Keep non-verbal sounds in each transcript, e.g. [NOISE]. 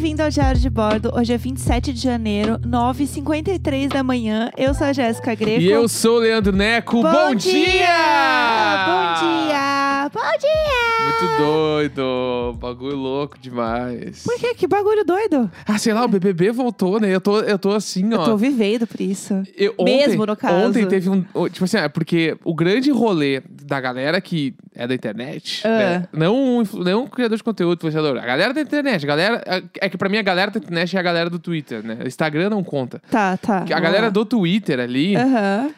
bem-vindo ao Diário de Bordo. Hoje é 27 de janeiro, 9h53 da manhã. Eu sou a Jéssica Greco. E eu sou o Leandro Neco. Bom, dia! Bom dia! Bom dia! Muito doido. Bagulho louco demais. Por quê? Que bagulho doido. Ah, sei lá, o BBB voltou, né? Eu tô, eu tô assim, ó. Eu tô vivendo por isso. Eu- ontem, Mesmo, no caso. Ontem teve um. Tipo assim, é porque o grande rolê da galera que é da internet, Ah. né? não, um, não um criador de conteúdo, influenciador, a galera da internet, a galera. É que pra mim a galera da internet é a galera do Twitter, né? O Instagram não conta. Tá, tá. A galera do Twitter ali, Aham.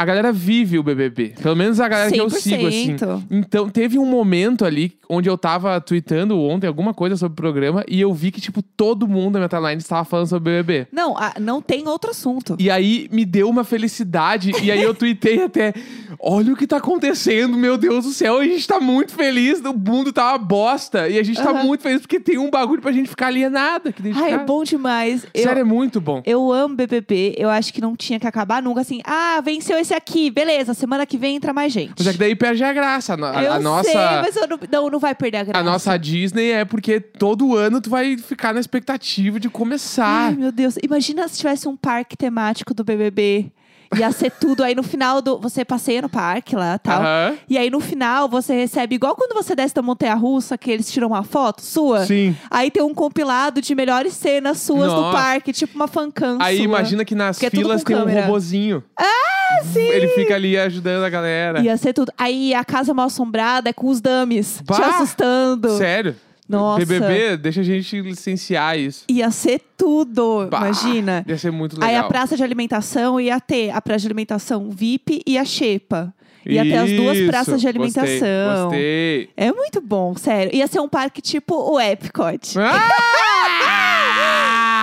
A galera vive o BBB. Pelo menos a galera que eu sigo, assim. 100%. Então, teve um momento ali onde eu tava tweetando ontem alguma coisa sobre o programa e eu vi que, tipo, todo mundo na minha timeline estava falando sobre o BBB. Não, não tem outro assunto. E aí me deu uma felicidade. e aí eu tuitei até: olha o que tá acontecendo, meu Deus do céu. A gente tá muito feliz. O mundo tá uma bosta. E a gente tá muito feliz porque tem um bagulho pra gente ficar alienada. Que Ai, é bom demais. Eu, Sério, é muito bom. eu amo BBB. Eu acho que não tinha que acabar nunca assim. Ah, venceu esse aqui. Beleza, semana que vem entra mais gente. Mas é que daí perde a graça. A, a- eu nossa. sei, mas eu não, não, não vai perder a graça. A nossa Disney é porque todo ano tu vai ficar na expectativa de começar. Ai, meu Deus. Imagina se tivesse um parque temático do BBB. Ia ser tudo. Aí no final do. Você passeia no parque lá tal. Aham. E aí no final você recebe, igual quando você desce da Montanha Russa, que eles tiram uma foto sua. Sim. Aí tem um compilado de melhores cenas suas no Nossa. parque, tipo uma fancam Aí sua. imagina que nas Porque é tudo filas com tem um câmera. robozinho. Ah, sim! Ele fica ali ajudando a galera. Ia ser tudo. Aí a casa mal assombrada é com os dummies te assustando. Sério? Nossa. BBB, deixa a gente licenciar isso. Ia ser tudo, Bah, imagina. Ia ser muito legal. Aí a praça de alimentação ia ter a praça de alimentação VIP e a Xepa. Ia ter as duas praças de gostei, alimentação. Gostei. É muito bom, sério. Ia ser um parque tipo o Epcot. Ah!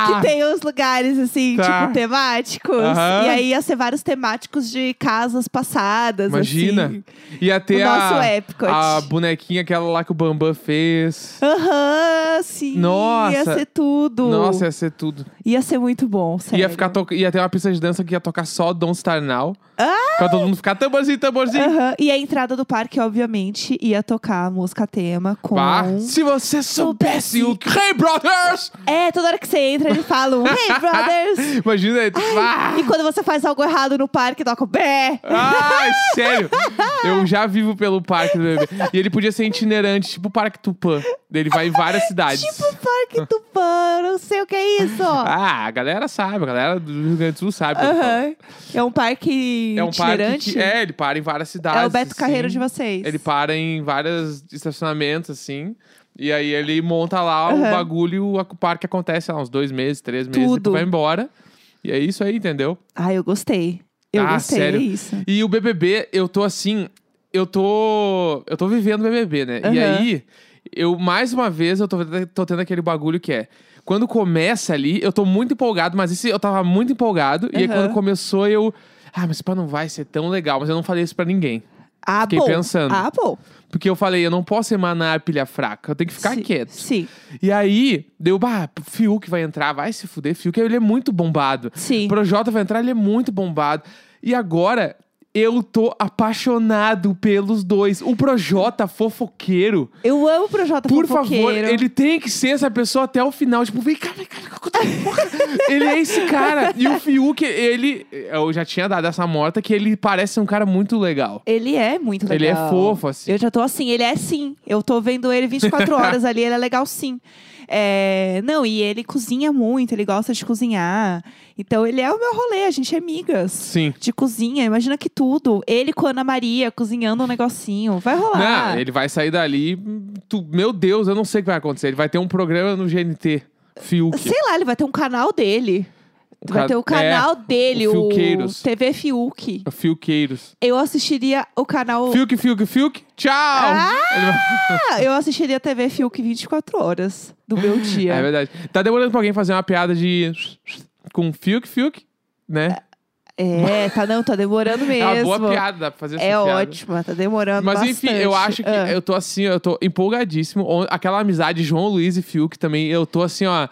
Que tem os lugares, assim, Tá. tipo, temáticos. Aham. E aí ia ser vários temáticos de casas passadas. Imagina. assim. Ia ter O nosso a, Epcot. a bonequinha, aquela lá que o Bambam fez. Aham, sim. Nossa. Ia ser tudo. Nossa, ia ser tudo. Ia ser muito bom, sério. Ia, ficar to... ia ter uma pista de dança que ia tocar só Don't Star Now. Ah! Pra todo mundo ficar tamborzinho, tamborzinho. Aham. E a entrada do parque, obviamente, ia tocar a música tema com. Bah, se você soubesse o Hey Brothers! É, toda hora que você entra, ele fala um Hey [LAUGHS] Brothers! Imagina, ah, E quando você faz algo errado no parque, toca o Bé! Ai, [LAUGHS] sério. Eu já vivo pelo parque do bebê. E ele podia ser itinerante, tipo o Parque Tupã. Ele vai em várias [LAUGHS] cidades. Tipo Parque Tupã, não sei o que é isso. Ah, a galera sabe, a galera do Rio Grande do Sul sabe. o. Aham. É um parque É um parque itinerante? que, é, ele para em várias cidades. É o Beto assim. Carreiro de vocês. Ele para em vários estacionamentos, assim. E aí ele monta lá o Aham. bagulho, o parque acontece lá uns dois meses, três meses, Tudo. depois vai embora. E é isso aí, entendeu? Ah, eu gostei. Eu Ah, gostei, sério? é isso. E o BBB, eu tô assim, eu tô, eu tô vivendo o BBB, né? E Aham. aí, eu mais uma vez eu tô, tô tendo aquele bagulho que é quando começa ali, eu tô muito empolgado, mas esse eu tava muito empolgado e aí Aham. quando começou eu, ah, mas pá, não vai ser tão legal, mas eu não falei isso pra ninguém. Ah, Fiquei bom. pensando. Ah, bom. Porque eu falei, eu não posso emanar a pilha fraca, eu tenho que ficar Sim, quieto. Sim, E aí, deu, bah, Fiuk vai entrar, vai se fuder, Fiuk, ele é muito bombado. sim. O Projota vai entrar, ele é muito bombado. E agora, eu tô apaixonado pelos dois. O Projota fofoqueiro, Eu amo o Projota por Fofoqueiro. favor, ele tem que ser essa pessoa até o final. Tipo, vem cá, vem cá, ele é esse cara. E o Fiuk, ele. Eu já tinha dado essa morta que ele parece ser um cara muito legal. Ele é muito legal. Ele é fofo, assim. Eu já tô assim, ele é sim. Eu tô vendo ele 24 [LAUGHS] horas ali, ele é legal sim. É, Não, e ele cozinha muito, ele gosta de cozinhar. Então ele é o meu rolê, a gente é amigas. Sim. De cozinha, imagina que tudo. Ele com a Ana Maria cozinhando um negocinho. Vai rolar. Não, ele vai sair dali. tu- meu Deus, eu não sei o que vai acontecer. Ele vai ter um programa no GNT. Fiuk. Sei lá, ele vai ter um canal dele. Vai ter o canal é, dele, o o. TV Fiuk. Fiuqueiros. Eu assistiria o canal. Fiuk, Fiuk, Fiuk. Tchau! Ah, [LAUGHS] eu assistiria TV Fiuk 24 horas do meu dia. É verdade. Tá demorando pra alguém fazer uma piada de. com Fiuk, Fiuk, né? É, tá não, tá demorando mesmo. É uma boa piada, dá pra fazer essa É piada. ótima, tá demorando Mas bastante. enfim, eu acho que Ah. eu tô assim, eu tô empolgadíssimo. Aquela amizade João Luiz e Fiuk também, eu tô assim, ó.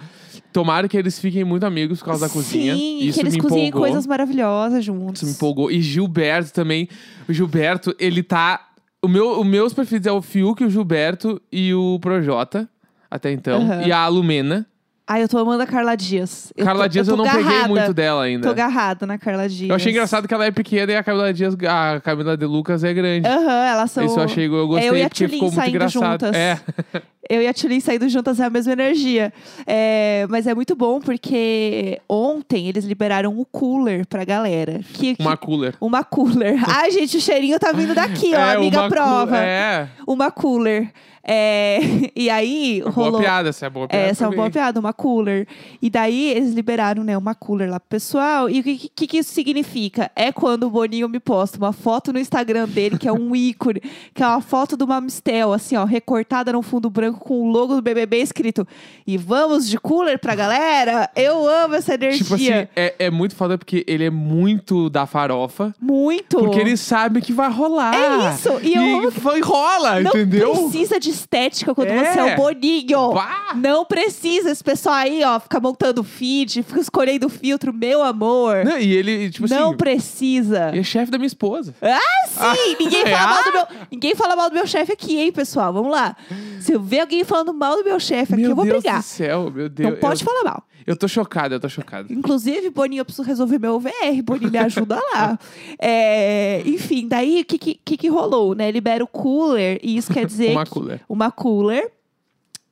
Tomara que eles fiquem muito amigos por causa da cozinha. Sim, e Isso que eles me cozinhem empolgou. coisas maravilhosas juntos. Isso me empolgou. E Gilberto também. O Gilberto, ele tá. O meu, os meus preferidos é o Fiuk, o Gilberto e o Projota, até então. Aham. E a Lumena. Ai, eu tô amando a Carla Dias. Eu Carla tô, Dias eu, eu, não peguei garrada. muito dela ainda. Tô agarrada na Carla Dias. Eu achei engraçado que ela é pequena e a Camila Dias, a Camila de Lucas é grande. Aham, elas são. Isso eu achei, eu gostei eu e a porque ficou muito engraçado. juntas. É, [LAUGHS] Eu e a Tulin saindo juntas é a mesma energia. É, mas é muito bom porque ontem eles liberaram o cooler pra galera. Que, que- uma cooler. Uma cooler. Ai, gente, o cheirinho tá vindo daqui, ó. [LAUGHS] é, amiga uma prova. É, Uma cooler. É, [LAUGHS] e aí uma rolou. boa piada, essa é boa piada. É, essa é uma também. boa piada, uma cooler. E daí eles liberaram, né, uma cooler lá pro pessoal. E o que, que, que isso significa? É quando o Boninho me posta uma foto no Instagram dele, que é um [LAUGHS] ícone, que é uma foto de uma Mistel, assim, ó, recortada no fundo branco com o logo do BBB escrito. E vamos de cooler pra galera? Eu amo essa energia. Tipo assim, é, é muito foda porque ele é muito da farofa. Muito. Porque ele sabe que vai rolar. É isso, e eu amo foi rola, Não entendeu? precisa de estética quando É. você é o Boninho. Pá! Não precisa. Esse pessoal aí, ó, fica montando feed, fica escolhendo filtro, meu amor. Não, e ele, tipo não assim, precisa. ele é chefe da minha esposa. Ah, sim! Ninguém [LAUGHS] fala, Ah. mal do meu, ninguém fala mal do meu chefe aqui, hein, pessoal? Vamos lá. Se eu ver alguém falando mal do meu chefe aqui, meu eu vou Deus brigar. do céu, meu Deus. Não pode eu, falar mal. Eu tô chocado, eu tô chocado. Inclusive, Boninho, eu preciso resolver meu VR. Boninho, me ajuda lá. [LAUGHS] É, enfim, daí o que, que, que que rolou, né? Libera o cooler, e isso quer [LAUGHS] dizer Uma que- cooler. uma cooler.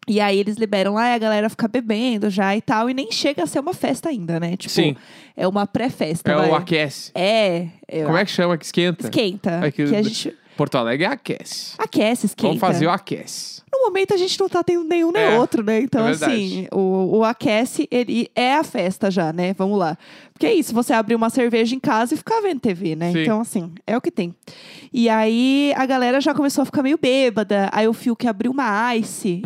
E aí eles liberam lá e a galera fica bebendo já e tal. E nem chega a ser uma festa ainda, né? Tipo, Sim. é uma pré-festa. É vai. o aquece. É. é Como é que chama? Que esquenta? Esquenta. Aquilo- Que a gente Porto Alegre é aquece. aquece, esquenta. Vamos fazer o aquece. No momento a gente não tá tendo nenhum nem É, outro, né? Então, é assim, o, o aquece, ele é a festa já, né? Vamos lá. Porque é isso, você abrir uma cerveja em casa e ficar vendo TV, né? Sim. Então, assim, é o que tem. E aí a galera já começou a ficar meio bêbada. Aí o Fio que abriu uma ice.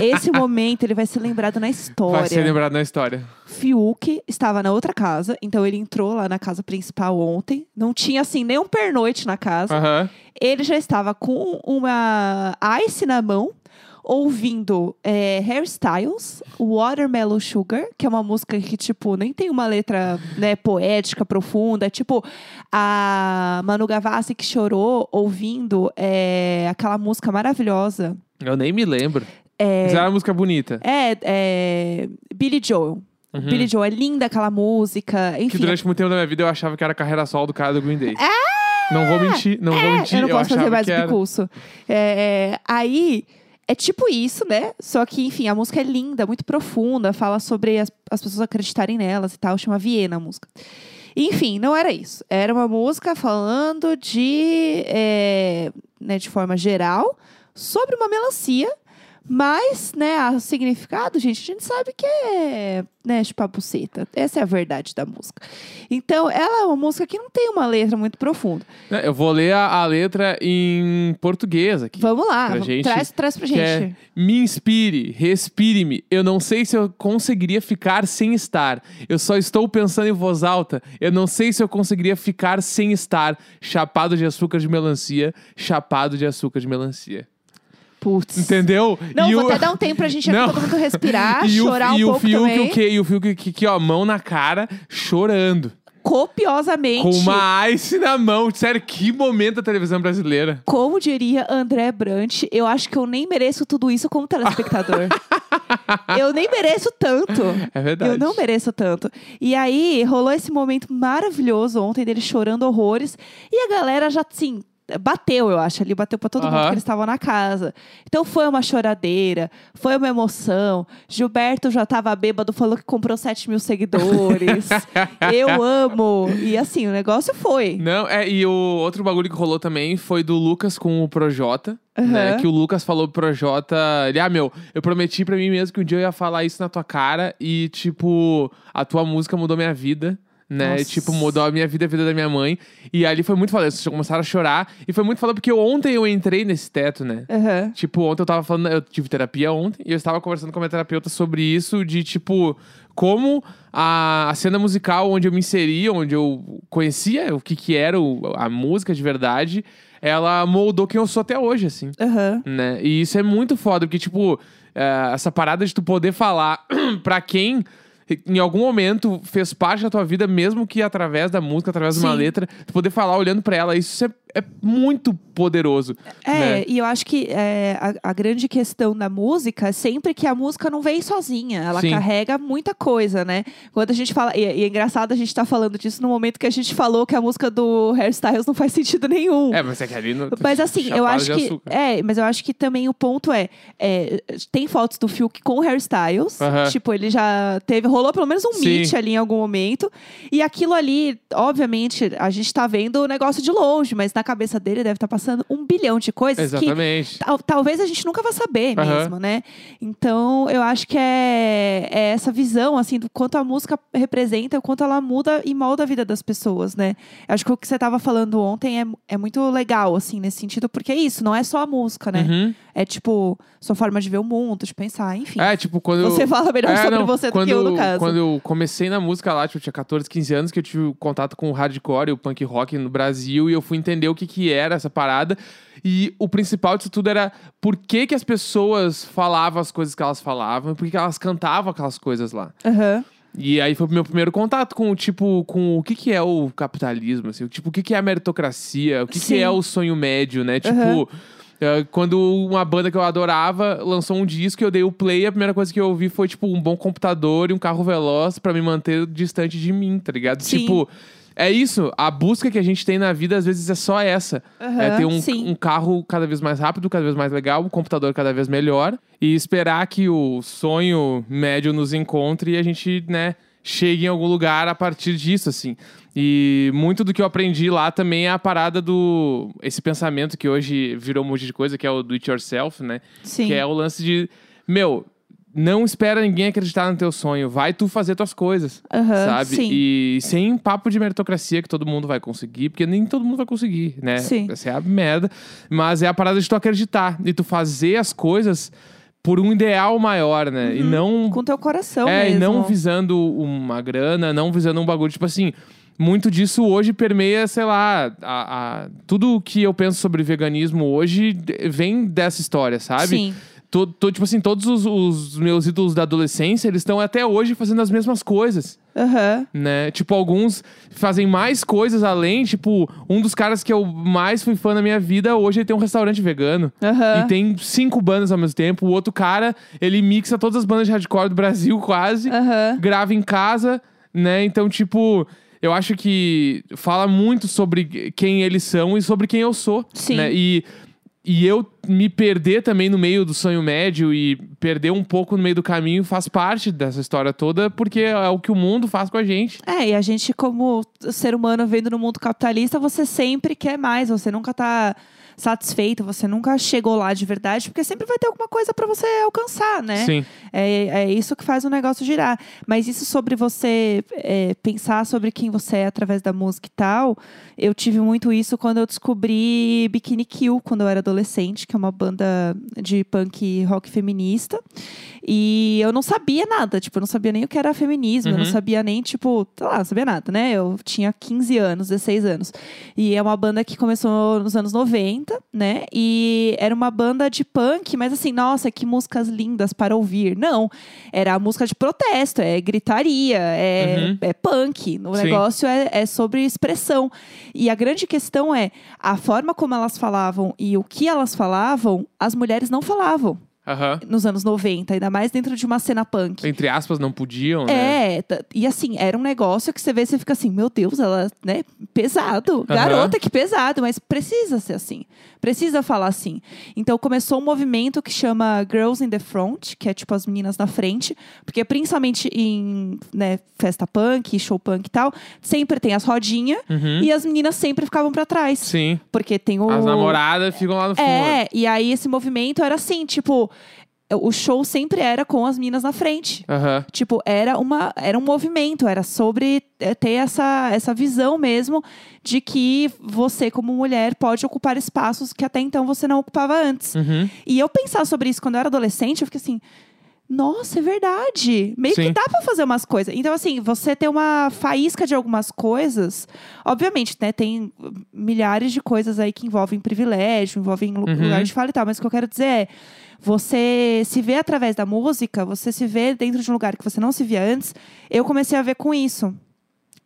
Esse momento ele vai ser lembrado na história. Vai ser lembrado na história. Fiuk estava na outra casa, então ele entrou lá na casa principal ontem. Não tinha, assim, nem um pernoite na casa. Aham. Ele já estava com uma ice na mão, ouvindo é, Hairstyles, Watermelon Sugar, que é uma música que, tipo, nem tem uma letra né, poética, profunda. É tipo a Manu Gavassi que chorou ouvindo é, aquela música maravilhosa. Eu nem me lembro. Mas era uma música bonita. É, é Billy Joel. Billy Joel, é linda aquela música. Que Enfim, durante muito tempo da minha vida eu achava que era carreira solo do cara do Green Day. Não vou mentir, não vou mentir. É, eu não posso fazer achava mais que o era. bicurso. É, é, aí, é tipo isso, né? Só que, enfim, a música é linda, muito profunda, fala sobre as, as pessoas acreditarem nelas e tal, chama Viena a música. Enfim, não era isso. Era uma música falando de, é, né, de forma geral, sobre uma melancia. Mas, né, o significado, gente, a gente sabe que é, né, chupar buceta. Essa é a verdade da música. Então, ela é uma música que não tem uma letra muito profunda. Né, Eu vou ler a, a letra em português aqui. Vamos lá, Pra gente, traz, traz pra que gente. é, Me inspire, respire-me. Eu não sei se eu conseguiria ficar sem estar. Eu só estou pensando em voz alta. Eu não sei se eu conseguiria ficar sem estar. Chapado de açúcar de melancia, chapado de açúcar de melancia. Putz. Entendeu? Não, E vou o- até dar um tempo pra gente [LAUGHS] Não. todo mundo respirar, e o, chorar e um o pouco Fiuk, também. o quê? E o Fiuk que, que, ó, mão na cara, chorando. Copiosamente. Com uma ice na mão. Sério, que momento da televisão brasileira. Como diria André Brant, eu acho que eu nem mereço tudo isso como telespectador. [LAUGHS] eu nem mereço tanto. É verdade. Eu não mereço tanto. E aí, rolou esse momento maravilhoso ontem dele chorando horrores. E a galera já, assim, bateu, eu acho, ali, bateu pra todo mundo Aham. que eles estavam na casa. Então foi uma choradeira, foi uma emoção. Gilberto já tava bêbado, falou que comprou 7 mil seguidores. [LAUGHS] eu amo. E assim, o negócio foi. Não, é, e o outro bagulho que rolou também foi do Lucas com o Projota. Né, Aham. que o Lucas falou pro Projota, ele, ah, meu, eu prometi pra mim mesmo que um dia eu ia falar isso na tua cara e, tipo, a tua música mudou minha vida, né? Nossa. Tipo, mudou a minha vida a vida da minha mãe. E ali foi muito foda, eles começaram a chorar. E foi muito foda porque ontem eu entrei nesse teto, né? Aham. Tipo, ontem eu tava falando, eu tive terapia ontem, e eu estava conversando com a minha terapeuta sobre isso, de tipo, como a, a cena musical onde eu me inseri, onde eu conhecia o que que era o- a música de verdade, ela moldou quem eu sou até hoje, assim, Aham. né? E isso é muito foda, porque, tipo, é, essa parada de tu poder falar [CLEARS THROAT] pra quem em algum momento fez parte da tua vida, mesmo que através da música, através de uma Sim. letra, tu poder falar olhando pra ela, isso é, é muito poderoso. É, né? e eu acho que é, a, a grande questão da música é sempre que a música não vem sozinha. Ela Sim. carrega muita coisa, né? Quando a gente fala. E, e é engraçado a gente tá falando disso no momento que a gente falou que a música do Hairstyles não faz sentido nenhum. É, mas é que ali no, Mas assim, eu acho que. açúcar. É, mas eu acho que também o ponto é, é, Tem fotos do Fiuk com hairstyles. Aham. Tipo, ele já teve. Rolou pelo menos um Sim. meet ali em algum momento. E aquilo ali, obviamente, a gente tá vendo o negócio de longe, mas na cabeça dele deve estar passando um bilhão de coisas que Exatamente. tal- talvez a gente nunca vá saber Aham. mesmo, né? Então, eu acho que é, é essa visão, assim, do quanto a música representa, o quanto ela muda e molda a vida das pessoas, né? Eu acho que o que você estava falando ontem é, é muito legal, assim, nesse sentido, porque é isso, não é só a música, né? Uhum. É tipo, sua forma de ver o mundo, de pensar, enfim. É, tipo, quando eu- Você fala melhor É, sobre não, você quando, do que eu, no caso. Quando eu comecei na música lá, tipo, eu tinha 14, 15 anos, que eu tive contato com o hardcore e o punk rock no Brasil, e eu fui entender o que que era essa parada. E o principal disso tudo era por que que as pessoas falavam as coisas que elas falavam, por que elas cantavam aquelas coisas lá. Aham. E aí foi o meu primeiro contato com, tipo, com o que que é o capitalismo, assim, tipo, o que que é a meritocracia, o que que é o sonho médio, né? Tipo, Aham. Eh, quando uma banda que eu adorava lançou um disco, eu dei o play, a primeira coisa que eu ouvi foi, tipo, um bom computador e um carro veloz pra me manter distante de mim, tá ligado? Sim. Tipo, é isso, a busca que a gente tem na vida às vezes é só essa. Aham, É ter um, um carro cada vez mais rápido, cada vez mais legal, um computador cada vez melhor e esperar que o sonho médio nos encontre e a gente, né, chegue em algum lugar a partir disso, assim. E muito do que eu aprendi lá também é a parada do. Esse pensamento que hoje virou um monte de coisa, que é o do it yourself, né? Sim. Que é o lance de. Meu, não espera ninguém acreditar no teu sonho. Vai tu fazer tuas coisas. Aham, sabe? sim. E sem papo de meritocracia que todo mundo vai conseguir, porque nem todo mundo vai conseguir, né? Sim. Essa é a merda. Mas é a parada de tu acreditar e tu fazer as coisas por um ideal maior, né? E não. Com teu coração É, mesmo. e não visando uma grana, não visando um bagulho. Tipo assim, muito disso hoje permeia, sei lá, a, a- tudo que eu penso sobre veganismo hoje vem dessa história, sabe? Sim. Tô, tô, tipo assim, todos os, os meus ídolos da adolescência, eles estão até hoje fazendo as mesmas coisas, Aham. né? Tipo, alguns fazem mais coisas além, tipo, um dos caras que eu mais fui fã na minha vida, hoje ele tem um restaurante vegano. Aham. E tem cinco bandas ao mesmo tempo. O outro cara, ele mixa todas as bandas de hardcore do Brasil, [LAUGHS] quase. Aham. Grava em casa, né? Então, tipo, eu acho que fala muito sobre quem eles são e sobre quem eu sou. Sim. Né? E, e eu me perder também no meio do sonho médio e perder um pouco no meio do caminho faz parte dessa história toda, porque é o que o mundo faz com a gente. É, e a gente, como ser humano vendo no mundo capitalista, você sempre quer mais, você nunca tá satisfeito, você nunca chegou lá de verdade, porque sempre vai ter alguma coisa pra você alcançar, né? Sim. É, é isso que faz o negócio girar. Mas isso sobre você é, pensar sobre quem você é através da música e tal, eu tive muito isso quando eu descobri Bikini Kill, quando eu era adolescente, que é uma banda de punk rock feminista. E eu não sabia nada, tipo, eu não sabia nem o que era feminismo, eu não Uhum. sabia nem, tipo, sei lá, não sabia nada, né? Eu tinha 15 anos, 16 anos. E é uma banda que começou nos anos 90, né? E era uma banda de punk, mas assim, nossa, que músicas lindas para ouvir. Não, era a música de protesto, é gritaria, é, Uhum. é punk. O Sim. negócio é, é sobre expressão. E a grande questão é a forma como elas falavam e o que elas falavam, as mulheres não falavam Aham. nos anos 90, ainda mais dentro de uma cena punk. Entre aspas, não podiam, né? É, e assim, era um negócio que você vê e você fica assim, meu Deus, ela, né, pesado. Garota, que pesado, mas precisa ser assim. Precisa falar assim. Então começou um movimento que chama Girls in the Front, que é tipo as meninas na frente, porque principalmente em né, festa punk, show punk e tal, sempre tem as rodinhas Uhum. e as meninas sempre ficavam pra trás. Sim. Porque tem o. As namoradas ficam lá no fundo. É, e aí esse movimento era assim, tipo, o show sempre era com as meninas na frente. Aham. Tipo, era, uma, era um movimento, era sobre é, ter essa, essa visão mesmo de que você, como mulher, pode ocupar espaços que até então você não ocupava antes. Uhum. E eu pensar sobre isso quando eu era adolescente, eu fiquei assim. Nossa, é verdade. Meio Sim. que dá pra fazer umas coisas. Então, assim, você ter uma faísca de algumas coisas. Obviamente, né? Tem milhares de coisas aí que envolvem privilégio, envolvem Uhum. lugar de fala e tal. Mas o que eu quero dizer é. Você se vê através da música, você se vê dentro de um lugar que você não se via antes. Eu comecei a ver com isso.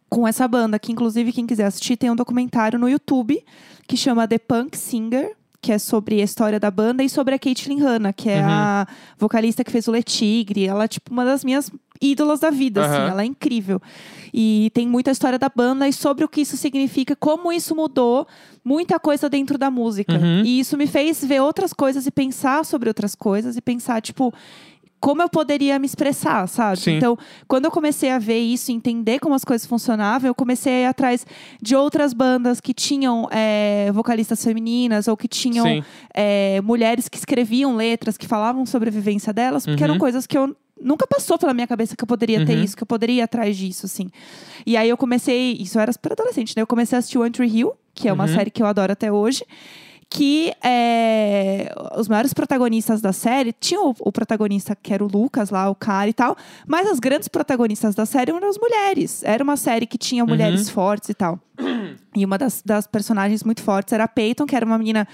com essa banda, que inclusive quem quiser assistir tem um documentário no YouTube que chama The Punk Singer, que é sobre a história da banda, e sobre a Caitlyn Hanna, que é Uhum. a vocalista que fez o Le Tigre. Ela é, tipo, uma das minhas ídolas da vida, assim. Aham. Ela é incrível. E tem muita história da banda e sobre o que isso significa, como isso mudou muita coisa dentro da música. Uhum. E isso me fez ver outras coisas e pensar sobre outras coisas e pensar, tipo, como eu poderia me expressar, sabe? Sim. Então, quando eu comecei a ver isso, entender como as coisas funcionavam, eu comecei a ir atrás de outras bandas que tinham é, vocalistas femininas ou que tinham é, mulheres que escreviam letras, que falavam sobre a vivência delas, porque eram Uhum. coisas que eu nunca passou pela minha cabeça que eu poderia ter Uhum. isso, que eu poderia ir atrás disso, assim. E aí eu comecei, isso era super adolescente, né? Eu comecei a assistir One Tree Hill, que é uma Uhum. série que eu adoro até hoje. Que é, os maiores protagonistas da série tinham o, o protagonista que era o Lucas lá, o cara e tal, mas as grandes protagonistas da série eram as mulheres. Era uma série que tinha mulheres fortes e tal. [CLEARS THROAT] E uma das, das personagens muito fortes era a Peyton, que era uma menina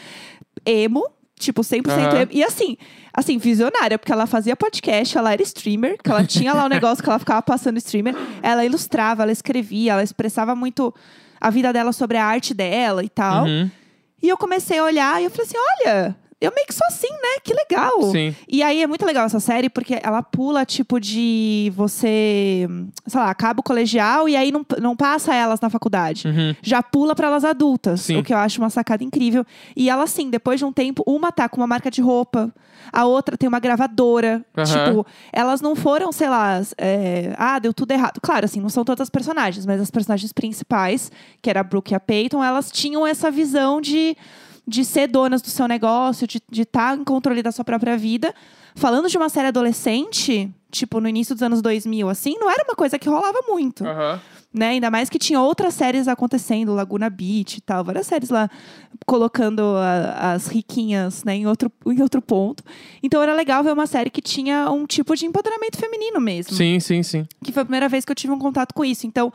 emo, tipo 100% Aham. emo. E assim, assim, visionária, porque ela fazia podcast, ela era streamer, que ela tinha lá o [LAUGHS] negócio que ela ficava passando streamer. Ela ilustrava, ela escrevia, ela expressava muito a vida dela sobre a arte dela e tal. Uhum. E eu comecei a olhar e eu falei assim: olha, eu meio que sou assim, né? Que legal. Sim. E aí é muito legal essa série, porque ela pula, tipo, de você, sei lá, acaba o colegial e aí não, não passa elas na faculdade. Uhum. Já pula pra elas adultas, Sim. o que eu acho uma sacada incrível. E ela, assim, depois de um tempo, uma tá com uma marca de roupa, a outra tem uma gravadora. Aham. Tipo, elas não foram, sei lá, é, ah, deu tudo errado. Claro, assim, não são todas as personagens, mas as personagens principais, que era a Brooke e a Peyton, elas tinham essa visão de, de ser donas do seu negócio, de estar em controle da sua própria vida. Falando de uma série adolescente, tipo, no início dos anos 2000, assim, não era uma coisa que rolava muito Aham. né? Ainda mais que tinha outras séries acontecendo, Laguna Beach e tal, várias séries lá colocando a- as riquinhas, né, em outro, em outro ponto. Então era legal ver uma série que tinha um tipo de empoderamento feminino mesmo. Sim, sim, sim. Que foi a primeira vez que eu tive um contato com isso. Então,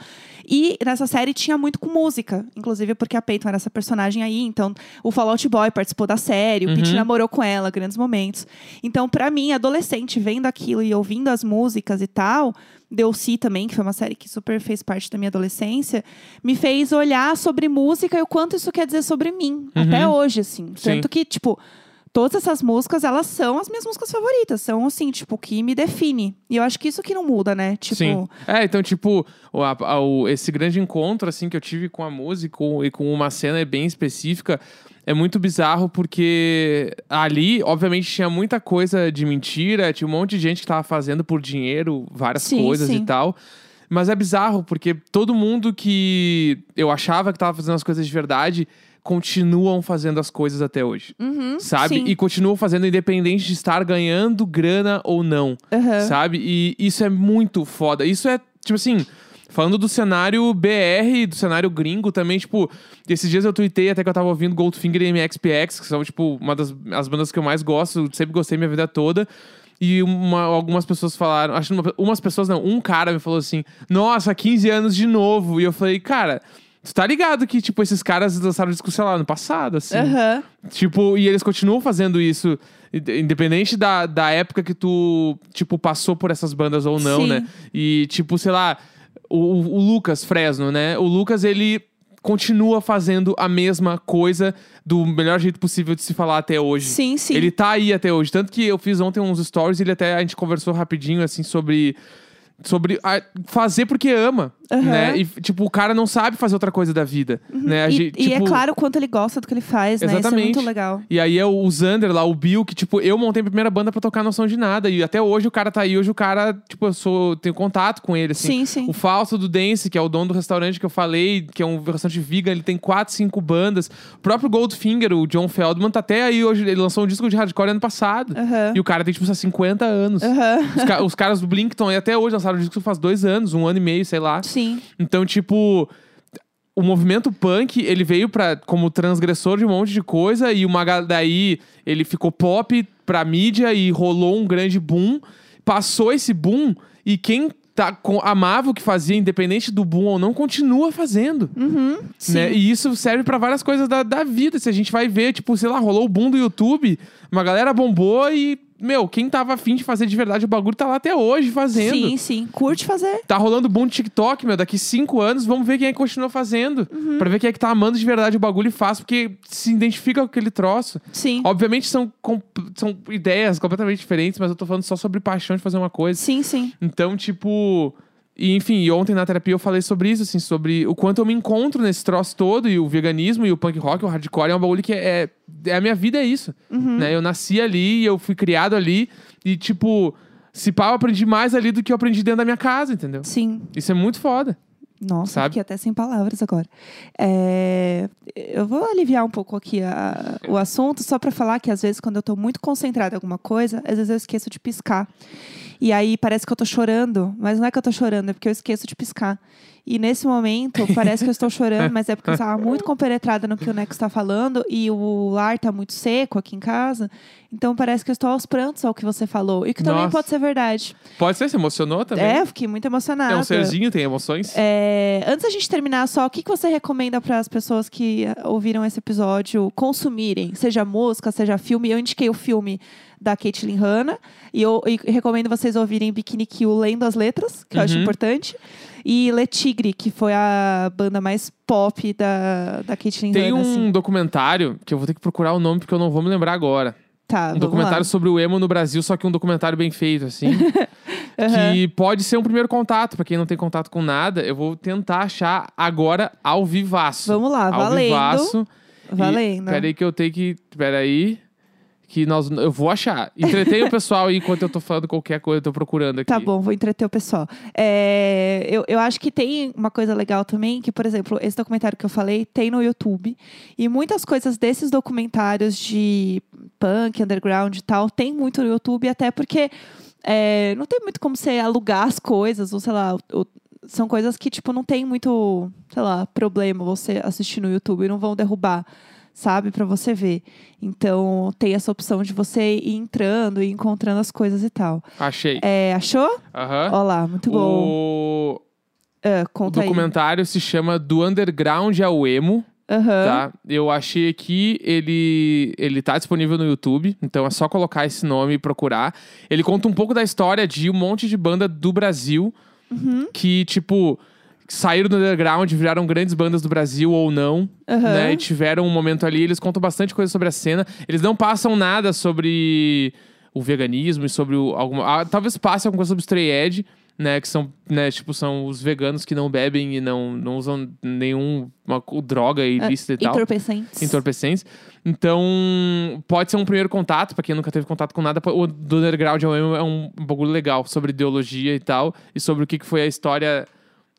e nessa série tinha muito com música, inclusive porque a Peyton era essa personagem aí, então o Fall Out Boy participou da série, o Uhum. Pete namorou com ela, grandes momentos. Então, pra mim, adolescente, vendo aquilo e ouvindo as músicas e tal, Delcy também, que foi uma série que super fez parte da minha adolescência, me fez olhar sobre música e o quanto isso quer dizer sobre mim, até hoje, assim. Uhum. Sim. Tanto que, tipo, todas essas músicas, elas são as minhas músicas favoritas. São, assim, tipo, o que me define. E eu acho que isso que não muda, né? Tipo, Sim. É, então, tipo, o, a- o- esse grande encontro, assim, que eu tive com a música e com uma cena bem específica é muito bizarro porque ali, obviamente, tinha muita coisa de mentira, tinha um monte de gente que tava fazendo por dinheiro várias Sim, coisas sim. e tal. Mas é bizarro, porque todo mundo que eu achava que tava fazendo as coisas de verdade continuam fazendo as coisas até hoje. Uhum, Sabe? sim. E continuam fazendo independente de estar ganhando grana ou não Aham. sabe? E isso é muito foda. Isso é, tipo assim, falando do cenário BR, do cenário gringo também, tipo, esses dias eu tuitei até que eu tava ouvindo Goldfinger e MXPX, que são, tipo, uma das as bandas que eu mais gosto, sempre gostei minha vida toda. E uma- algumas pessoas falaram, acho que uma- umas pessoas não, um cara me falou assim: Nossa, 15 anos de novo. E eu falei, cara, tu tá ligado que, tipo, esses caras lançaram disco, sei lá, no passado, assim. Aham. Tipo, e eles continuam fazendo isso, inde- independente da, da época que tu, tipo, passou por essas bandas ou não, Sim. né? E, tipo, sei lá, o, o Lucas Fresno, né? O Lucas, ele continua fazendo a mesma coisa do melhor jeito possível de se falar até hoje. Sim, sim. Ele tá aí até hoje. Tanto que eu fiz ontem uns stories ele até a gente conversou rapidinho, assim, sobre. Sobre a- fazer porque ama, Aham. né? E, tipo, o cara não sabe fazer outra coisa da vida, né? A E, gente, e é tipo, claro o quanto ele gosta do que ele faz, né? Isso é Exatamente. muito legal. E aí é o Zander lá, o Bill, que, tipo, eu montei a primeira banda pra tocar Noção de Nada. E até hoje o cara tá aí, hoje o cara, tipo, eu sou, tenho contato com ele, assim. Sim, sim. O Fausto do Dance, que é o dono do restaurante que eu falei, que é um restaurante vegan, ele tem quatro, cinco bandas. O próprio Goldfinger, o John Feldman, tá até aí hoje, ele lançou um disco de hardcore ano passado. Aham. E o cara tem, tipo, 50 anos. Os, ca- os caras do Blinkton, e até hoje lançaram o disco faz dois anos, um ano e meio, sei lá. Sim. Então, tipo, o movimento punk, ele veio para como transgressor de um monte de coisa e uma daí ele ficou pop pra mídia e rolou um grande boom. Passou esse boom e quem tá, com- amava o que fazia, independente do boom ou não, continua fazendo. Uhum. Sim. Né? E isso serve pra várias coisas da, da vida. Se a gente vai ver, tipo, sei lá, rolou o boom do YouTube, uma galera bombou e meu, quem tava afim de fazer de verdade o bagulho tá lá até hoje fazendo. Sim, sim. Curte fazer. Tá rolando bom TikTok, meu. Daqui cinco anos, vamos ver quem é que continua fazendo. Uhum. Pra ver quem é que tá amando de verdade o bagulho e faz, porque se identifica com aquele troço. Sim. Obviamente são, são ideias completamente diferentes, mas eu tô falando só sobre paixão de fazer uma coisa. Sim, sim. Então, tipo. E, enfim, e ontem na terapia eu falei sobre isso, assim, sobre o quanto eu me encontro nesse troço todo, e o veganismo, e o punk rock, o hardcore é um bagulho que é. é a minha vida é isso. Uhum. Né? Eu nasci ali, eu fui criado ali, e, tipo, se pá, eu aprendi mais ali do que eu aprendi dentro da minha casa, entendeu? Sim. Isso é muito foda. Nossa, Sabe? fiquei até sem palavras agora. É, Eu vou aliviar um pouco aqui a- o assunto, só pra falar que às vezes, quando eu tô muito concentrada em alguma coisa, às vezes eu esqueço de piscar. E aí parece que eu tô chorando, mas não é que eu tô chorando, é porque eu esqueço de piscar. E nesse momento, parece que eu estou chorando, mas é porque eu estava muito compenetrada no que o Neco está falando e o ar tá muito seco aqui em casa. Então parece que eu estou aos prantos ao que você falou. E que também Nossa. pode ser verdade. Pode ser, se emocionou também. É, eu fiquei muito emocionada. É um serzinho, tem emoções. É, antes da gente terminar, só o que, que você recomenda para as pessoas que ouviram esse episódio consumirem? Seja música, seja filme. Eu indiquei o filme da Caitlyn Hanna e eu e recomendo vocês ouvirem Bikini Kill lendo as letras, que eu acho Uhum. importante. E Le Tigre, que foi a banda mais pop da, da Caitlyn Tem Hanna. um assim. documentário, que eu vou ter que procurar o nome porque eu não vou me lembrar agora. Tá, um documentário lá. sobre o emo no Brasil, só que um documentário bem feito, assim. [LAUGHS] Aham. Que pode ser um primeiro contato, pra quem não tem contato com nada. Eu vou tentar achar agora ao vivaço. Vamos lá, ao valendo. vivaço. E- Valendo. Peraí que eu tenho que... Peraí. Que nós... Eu vou achar. Entretenha o pessoal aí enquanto eu tô falando qualquer coisa, eu tô procurando aqui. Tá bom, vou entreter o pessoal. É, eu, eu acho que tem uma coisa legal também, que, por exemplo, esse documentário que eu falei tem no YouTube. E muitas coisas desses documentários de punk, underground e tal, tem muito no YouTube, até porque é, não tem muito como você alugar as coisas, ou sei lá, são coisas que, tipo, não tem muito, sei lá, problema você assistir no YouTube, não vão derrubar. Sabe, Pra você ver. Então, tem essa opção de você ir entrando e encontrando as coisas e tal. Achei. É, achou? Aham. Olá, muito bom. O... Ah, o conta aí. documentário se chama Do Underground ao Emo. Aham. Tá? Eu achei aqui, ele, ele tá disponível no YouTube, então é só colocar esse nome e procurar. Ele conta um pouco da história de um monte de banda do Brasil Uhum. que, tipo, saíram do underground, viraram grandes bandas do Brasil ou não, Aham. né? E tiveram um momento ali, eles contam bastante coisa sobre a cena. Eles não passam nada sobre o veganismo e sobre o, alguma. ah, talvez passe alguma coisa sobre o Stray Edge, né? Que são, né, tipo, são os veganos que não bebem e não, não usam nenhum uma, droga ilícita e tal Entorpecentes. entorpecentes. Então, pode ser um primeiro contato, pra quem nunca teve contato com nada. O do Underground Emo é um bagulho legal sobre ideologia e tal, e sobre o que que foi a história.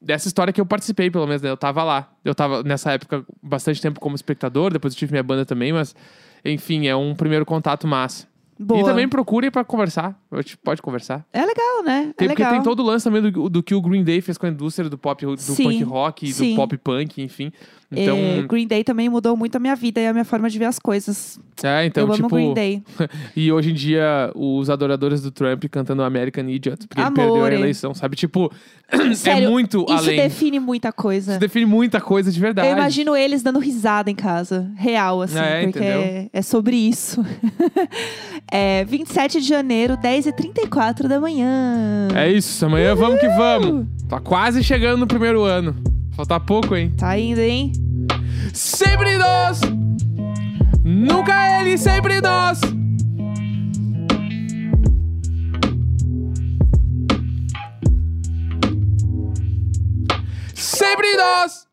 Dessa história que eu participei, pelo menos, né? Eu tava lá. Eu tava nessa época bastante tempo como espectador, depois eu tive minha banda também, mas, enfim, é um primeiro contato massa. Boa. E também procure pra conversar. A gente pode conversar. É legal, né? Tem, é porque legal. tem todo o lance também do, do que o Green Day fez com a indústria do pop, do Sim, punk rock, sim. do pop punk, enfim. Então, É, Green Day também mudou muito a minha vida e a minha forma de ver as coisas. é, então eu tipo, amo Green Day. [LAUGHS] E hoje em dia, os adoradores do Trump cantando American Idiot, porque ele perdeu a eleição, sabe? Tipo, [CLEARS THROAT] Sério, é muito Isso além. define muita coisa. Isso define muita coisa de verdade. Eu imagino eles dando risada em casa. Real, assim. É, porque é, é sobre isso. [LAUGHS] é 27 de janeiro, 10h34 da manhã. É isso, amanhã vamos que vamos. Tá quase chegando no primeiro ano. Falta pouco, hein? Tá indo, hein? Sempre nós! Nunca ele, sempre nós! Sempre nós!